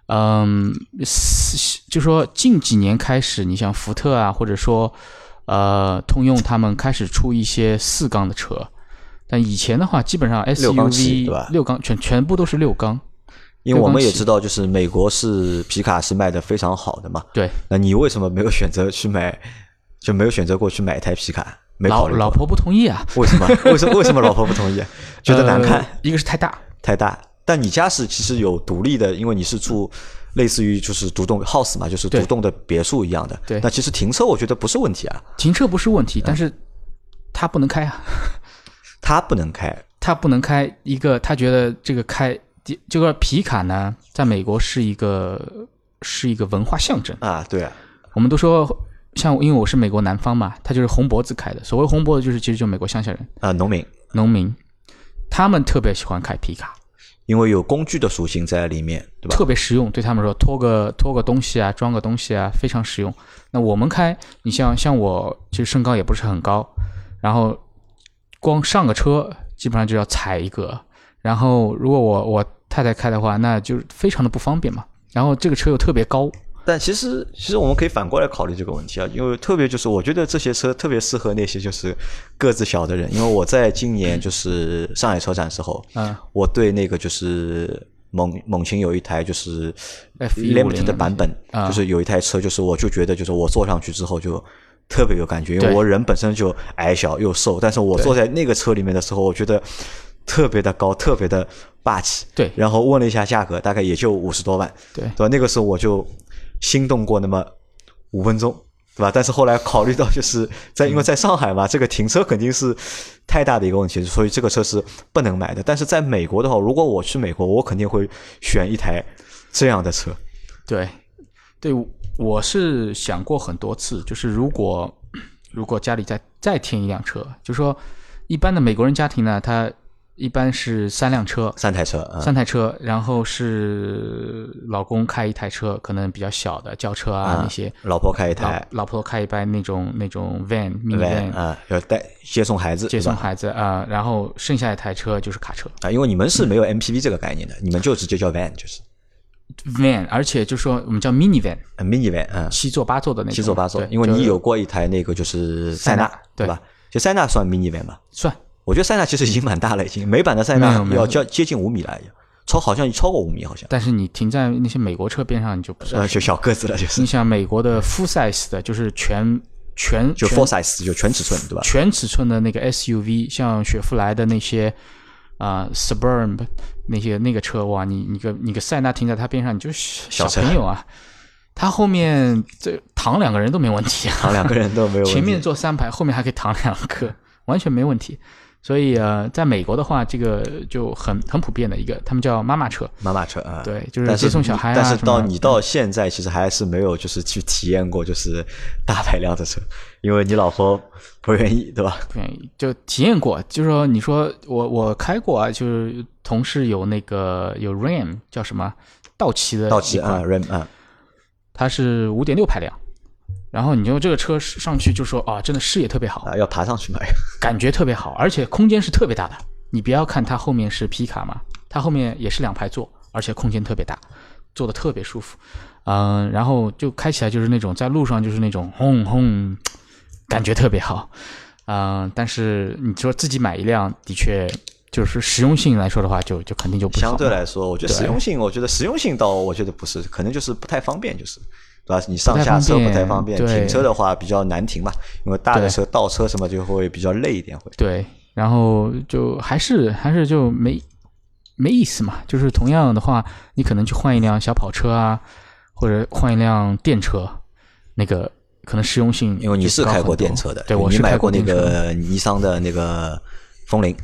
嗯，是就说近几年开始，你像福特啊，或者说呃通用，他们开始出一些四缸的车，但以前的话，基本上六缸起对吧 SUV 六缸全全部都是六缸。因为我们也知道，就是美国是皮卡是卖的非常好的嘛。对，那你为什么没有选择去买，就没有选择过去买一台皮卡？没考虑老老婆不同意啊，为什么？为什么？为什么老婆不同意？觉得难看。呃一个是太大，太大。但你家是其实有独立的，因为你是住类似于就是独栋 house 嘛，就是独栋的别墅一样的。对那其实停车我觉得不是问题啊，停车不是问题，嗯但是他不能开啊。它不能开。他不能开一个，他觉得这个开这个皮卡呢，在美国是一个是一个文化象征。啊，对啊，我们都说，像因为我是美国南方嘛，他就是红脖子开的。所谓红脖子，就是其实就美国乡下人、啊，农民，农民，他们特别喜欢开皮卡，因为有工具的属性在里面，对吧？特别实用，对他们说拖个拖个东西啊，装个东西啊，非常实用。那我们开，你像像我，其实身高也不是很高，然后光上个车基本上就要踩一个，然后如果我我太太开的话，那就是非常的不方便嘛。然后这个车又特别高，但其实，其实我们可以反过来考虑这个问题啊，因为特别就是我觉得这些车特别适合那些就是个子小的人，因为我在今年就是上海车展时候，嗯，我对那个就是猛猛禽有一台就是 F150 Limit 的版本，啊就是有一台车，就是我就觉得就是我坐上去之后就特别有感觉，因为我人本身就矮小又瘦，但是我坐在那个车里面的时候，我觉得特别的高，特别的霸气。对然后问了一下价格，大概也就五十多万，对对吧？那个时候我就心动过那么五分钟，对吧？但是后来考虑到就是在因为在上海嘛，这个停车肯定是太大的一个问题，所以这个车是不能买的。但是在美国的话，如果我去美国，我肯定会选一台这样的车。对，对，我是想过很多次，就是如果如果家里再再添一辆车，就说一般的美国人家庭呢，他一般是三辆车，三台车，三台车，然后是老公开一台车，可能比较小的轿车啊那些，老婆开一台，老婆开一班那种那种 van mini van 啊，要带接送孩子，接送孩子啊，然后剩下一台车就是卡车啊，因为你们是没有 MPV 这个概念的，你们就直接叫 van 就是。van，而且就说我们叫 mini van，mini van，嗯，七座八座的那种，七座八座。因为你有过一台那个就是塞纳，对吧？就塞纳算 mini van 吧？算。我觉得塞纳其实已经蛮大了，已经美版的塞纳要接接近五米了，超好像超过五米，好像。但是你停在那些美国车边上，你就不是呃就小个子了，就是。你想美国的 full size 的，就是全全就 full size 就全尺寸，对吧？全尺寸的那个 SUV，像雪佛兰的那些。啊，Suburban 那些那个车哇，你你个你个塞纳停在它边上，你就是小朋友啊。他后面这躺两个人都没问题，躺两个人都没有。前面坐三排，后面还可以躺两个，完全没问题。所以呃，在美国的话，这个就很很普遍的一个，他们叫妈妈车。妈妈车啊，对，就是接送小孩啊。但是到你到现在，其实还是没有就是去体验过就是大排量的车，因为你老婆不愿意，对吧？不愿意，就体验过，就是说你说我我开过啊，就是同事有那个有 Ram 叫什么道奇的道奇啊 Ram 啊，它是五点六排量。然后你用这个车上去就说啊，真的视野特别好啊，要爬上去买，感觉特别好，而且空间是特别大的。你不要看它后面是皮卡嘛，它后面也是两排座，而且空间特别大，坐的特别舒服。嗯，然后就开起来就是那种在路上就是那种轰轰，感觉特别好。嗯，但是你说自己买一辆，的确就是实用性来说的话，就就肯定就不相对来说，我觉得实用性，我觉得实用性倒我觉得不是，可能就是不太方便，就是。对吧？你上下车不太方便，停车的话比较难停嘛，因为大的车倒车什么就会比较累一点，会。对，然后就还是还是就没没意思嘛。就是同样的话，你可能去换一辆小跑车啊，或者换一辆电车，那个可能实用性。因为你是开过电车的，对，我是买过那个尼桑的那个风铃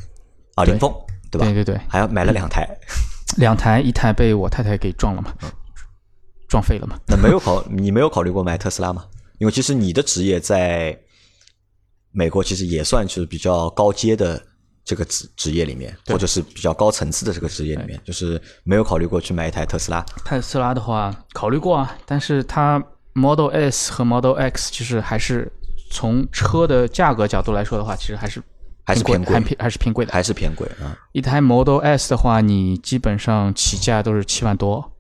啊，凌风，对吧？对对对，还要买了两台，两台，一台被我太太给撞了嘛。撞废了吗？那没有考，你没有考虑过买特斯拉吗？因为其实你的职业在美国其实也算是比较高阶的这个职职业里面，或者是比较高层次的这个职业里面，就是没有考虑过去买一台特斯拉。特斯拉的话，考虑过啊，但是它 Model S 和 Model X 其实还是从车的价格角度来说的话，其实还是还是偏贵，还偏还是偏贵的，还是偏贵啊。一台 Model S 的话，你基本上起价都是七万多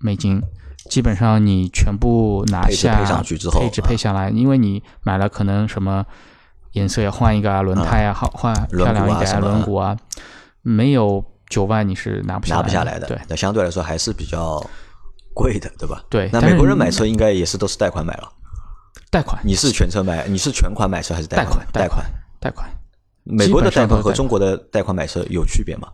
美金。基本上你全部拿下配上去之后，配置配下来，因为你买了可能什么颜色要换一个啊，轮胎啊，好换漂亮一点轮毂啊，没有九万你是拿不下拿不下来的。对，那相对来说还是比较贵的，对吧？对。那美国人买车应该也是都是贷款买了。贷款？你是全车买？你是全款买车还是贷款？贷款？贷款？美国的贷款和中国的贷款买车有区别吗？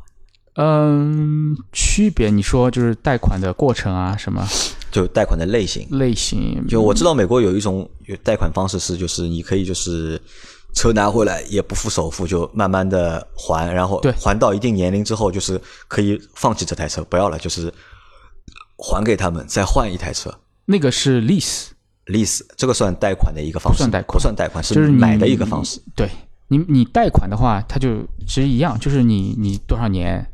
嗯，区别你说就是贷款的过程啊，什么？就贷款的类型，类型。就我知道美国有一种贷款方式是，就是你可以就是车拿回来也不付首付，就慢慢的还，然后还到一定年龄之后，就是可以放弃这台车，不要了，就是还给他们，再换一台车。那个是 lease，lease 这个算贷款的一个方式，不算贷款，不算贷款，是买的一个方式。对你，你贷款的话，它就其实一样，就是你你多少年。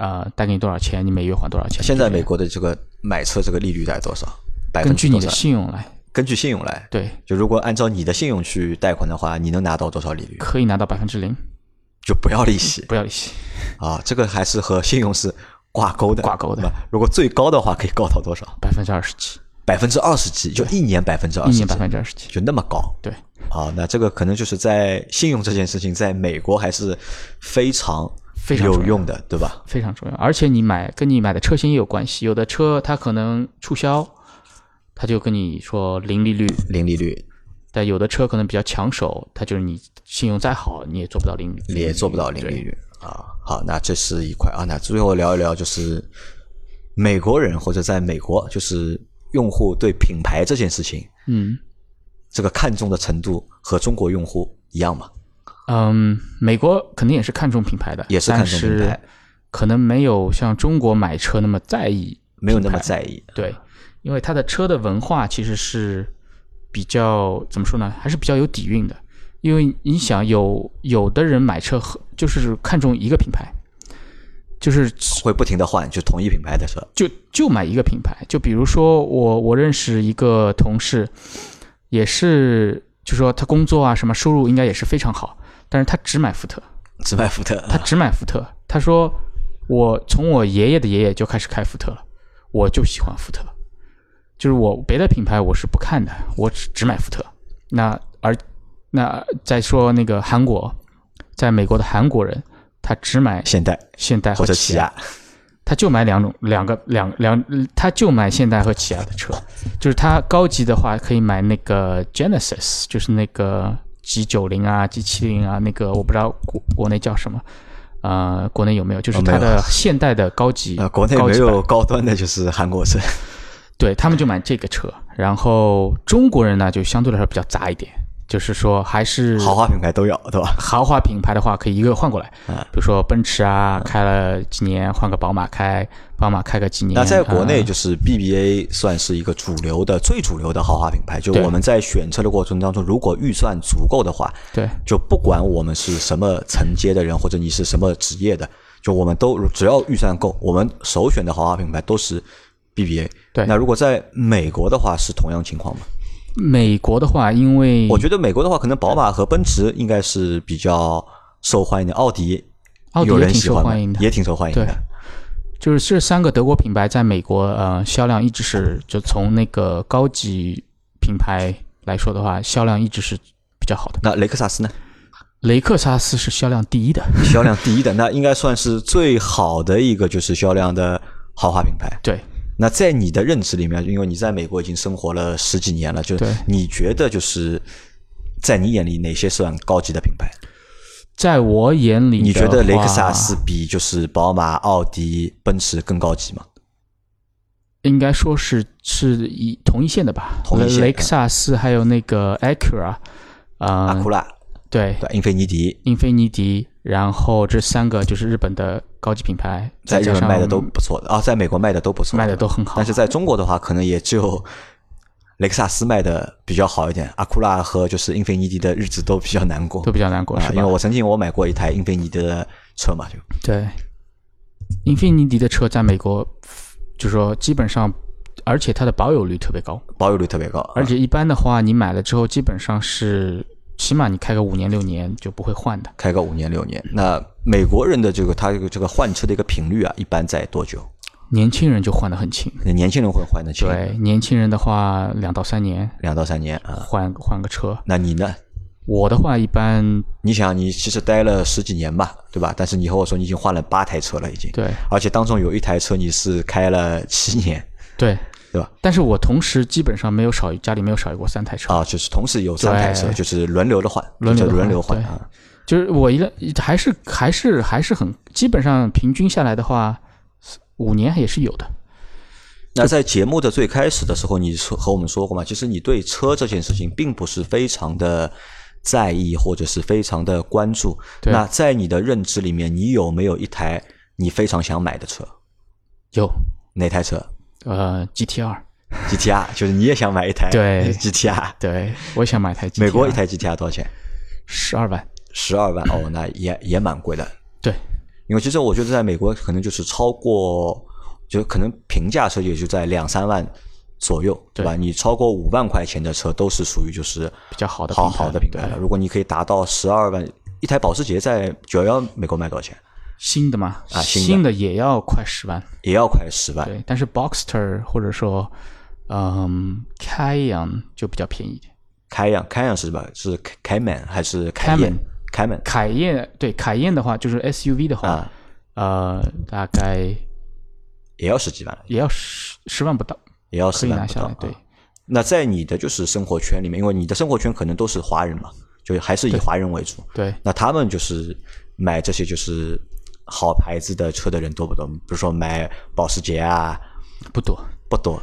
啊，贷给你多少钱？你每月还多少钱？现在美国的这个买车这个利率在多少？根据你的信用来。根据信用来。对。就如果按照你的信用去贷款的话，你能拿到多少利率？可以拿到百分之零。就不要利息。不要利息。啊，这个还是和信用是挂钩的。挂钩的。如果最高的话，可以高到多少？百分之二十几。百分之二十几，就一年百分之二十。一年百分之二十几，就那么高。对。好，那这个可能就是在信用这件事情，在美国还是非常。非常有用的，对吧？非常重要，而且你买跟你买的车型也有关系。有的车它可能促销，他就跟你说零利率，零利率。但有的车可能比较抢手，它就是你信用再好，你也做不到零，你也做不到零利率啊。好，那这是一块啊。那最后聊一聊，就是美国人或者在美国，就是用户对品牌这件事情，嗯，这个看重的程度和中国用户一样吗？嗯，美国肯定也是看重品牌的，也是看重品牌，可能没有像中国买车那么在意，没有那么在意。对，因为它的车的文化其实是比较怎么说呢，还是比较有底蕴的。因为你想，有有的人买车和就是看重一个品牌，就是会不停的换，就同一品牌的车，就就买一个品牌。就比如说我我认识一个同事，也是就说他工作啊什么收入应该也是非常好。但是他只买福特，只买福特，他只买福特。他说：“我从我爷爷的爷爷就开始开福特了，我就喜欢福特，就是我别的品牌我是不看的，我只只买福特。那而那再说那个韩国，在美国的韩国人，他只买现代、现代或者起亚，他就买两种两个两两，他就买现代和起亚的车，就是他高级的话可以买那个 Genesis，就是那个。” G 九零啊，G 七零啊，那个我不知道国国内叫什么，呃，国内有没有？就是它的现代的高级，国内没有高端的，就是韩国车。对他们就买这个车，然后中国人呢就相对来说比较杂一点。就是说，还是豪华品牌都有，对吧？豪华品牌的话，可以一个换过来。嗯，比如说奔驰啊，开了几年换个宝马开，宝马开个几年。那在国内，就是 BBA 算是一个主流的、最主流的豪华品牌。就我们在选车的过程当中，如果预算足够的话，对，就不管我们是什么层阶的人，或者你是什么职业的，就我们都只要预算够，我们首选的豪华品牌都是 BBA。对，那如果在美国的话，是同样情况吗？美国的话，因为我觉得美国的话，可能宝马和奔驰应该是比较受欢迎的。奥迪，奥迪也挺受欢迎的，也挺受欢迎的。对，就是这三个德国品牌在美国，呃，销量一直是就从那个高级品牌来说的话，销量一直是比较好的。那雷克萨斯呢？雷克萨斯是销量第一的，销量第一的，那应该算是最好的一个就是销量的豪华品牌。对。那在你的认知里面，因为你在美国已经生活了十几年了，就你觉得就是在你眼里哪些算高级的品牌？在我眼里，你觉得雷克萨斯比就是宝马、奥迪、奔驰更高级吗？应该说是是一同一线的吧。同一线。雷克萨斯还有那个 Acura 啊，阿库拉，对，英菲尼迪，英菲尼迪。然后这三个就是日本的高级品牌，在日本卖的都不错的啊，在美国卖的都不错，卖的都很好。但是在中国的话，可能也只有雷克萨斯卖的比较好一点，阿库拉和就是英菲尼迪的日子都比较难过，都比较难过啊。因为我曾经我买过一台英菲尼迪的车嘛，就对，英菲尼迪的车在美国，就是说基本上，而且它的保有率特别高，保有率特别高，而且一般的话，你买了之后基本上是。起码你开个五年六年就不会换的。开个五年六年，那美国人的这个他这个这个换车的一个频率啊，一般在多久？年轻人就换的很勤。年轻人会换的勤。对，年轻人的话两到三年。两到三年啊，换换个车。那你呢？我的话一般，你想你其实待了十几年吧，对吧？但是你和我说你已经换了八台车了，已经。对。而且当中有一台车你是开了七年。对。对吧？但是我同时基本上没有少于家里没有少于过三台车啊，就是同时有三台车，就是轮流的换，轮流轮流换啊。就是我一个还是还是还是很基本上平均下来的话，五年也是有的。那在节目的最开始的时候，你说和我们说过嘛？其实你对车这件事情并不是非常的在意，或者是非常的关注。那在你的认知里面，你有没有一台你非常想买的车？有哪台车？呃，G T R，G T R，就是你也想买一台对 G T R，对，我想买台。美国一台 G T R 多少钱？十二万，十二万哦，那也也蛮贵的。对，因为其实我觉得在美国可能就是超过，就可能平价车也就在两三万左右，对吧？你超过五万块钱的车都是属于就是比较好的好好的品牌了。如果你可以达到十二万，一台保时捷在九幺幺美国卖多少钱？新的嘛啊，新的也要快十万，也要快十万。对，但是 Boxster 或者说嗯开阳就比较便宜一点。开阳，开阳是什么？是凯门还是凯门？凯门。凯宴对凯宴的话，就是 SUV 的话，呃，大概也要十几万，也要十十万不到，也要十万不到。对。那在你的就是生活圈里面，因为你的生活圈可能都是华人嘛，就还是以华人为主。对。那他们就是买这些就是。好牌子的车的人多不多？比如说买保时捷啊，不多，不多，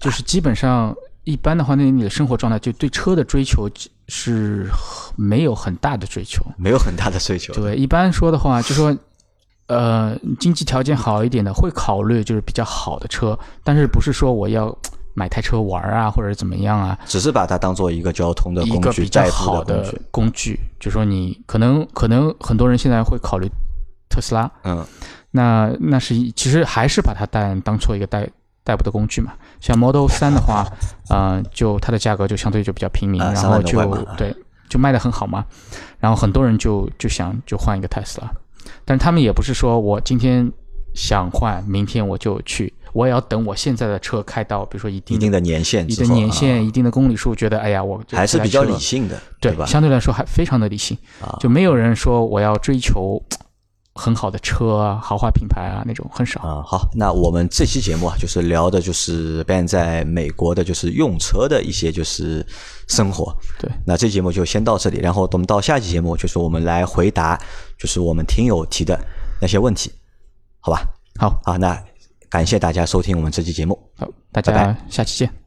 就是基本上一般的话，那你的生活状态就对车的追求是没有很大的追求，没有很大的追求。对，一般说的话，就说，呃，经济条件好一点的会考虑就是比较好的车，但是不是说我要买台车玩啊，或者怎么样啊？只是把它当做一个交通的一个比较好的工具。就说你可能可能很多人现在会考虑特斯拉，嗯，那那是其实还是把它当当做一个代。代步的工具嘛，像 Model 三的话，嗯，就它的价格就相对就比较平民，然后就对，就卖的很好嘛。然后很多人就就想就换一个特斯拉，但是他们也不是说我今天想换，明天我就去，我也要等我现在的车开到，比如说一定一定的年限，一定年限，一定的公里数，觉得哎呀，我还是比较理性的，对吧？相对来说还非常的理性，就没有人说我要追求。很好的车啊，豪华品牌啊，那种很少啊。好，那我们这期节目啊，就是聊的就是 Ben 在美国的，就是用车的一些就是生活。对，那这节目就先到这里，然后我们到下期节目，就是我们来回答，就是我们听友提的那些问题，好吧？好，好，那感谢大家收听我们这期节目，好，大家下期见。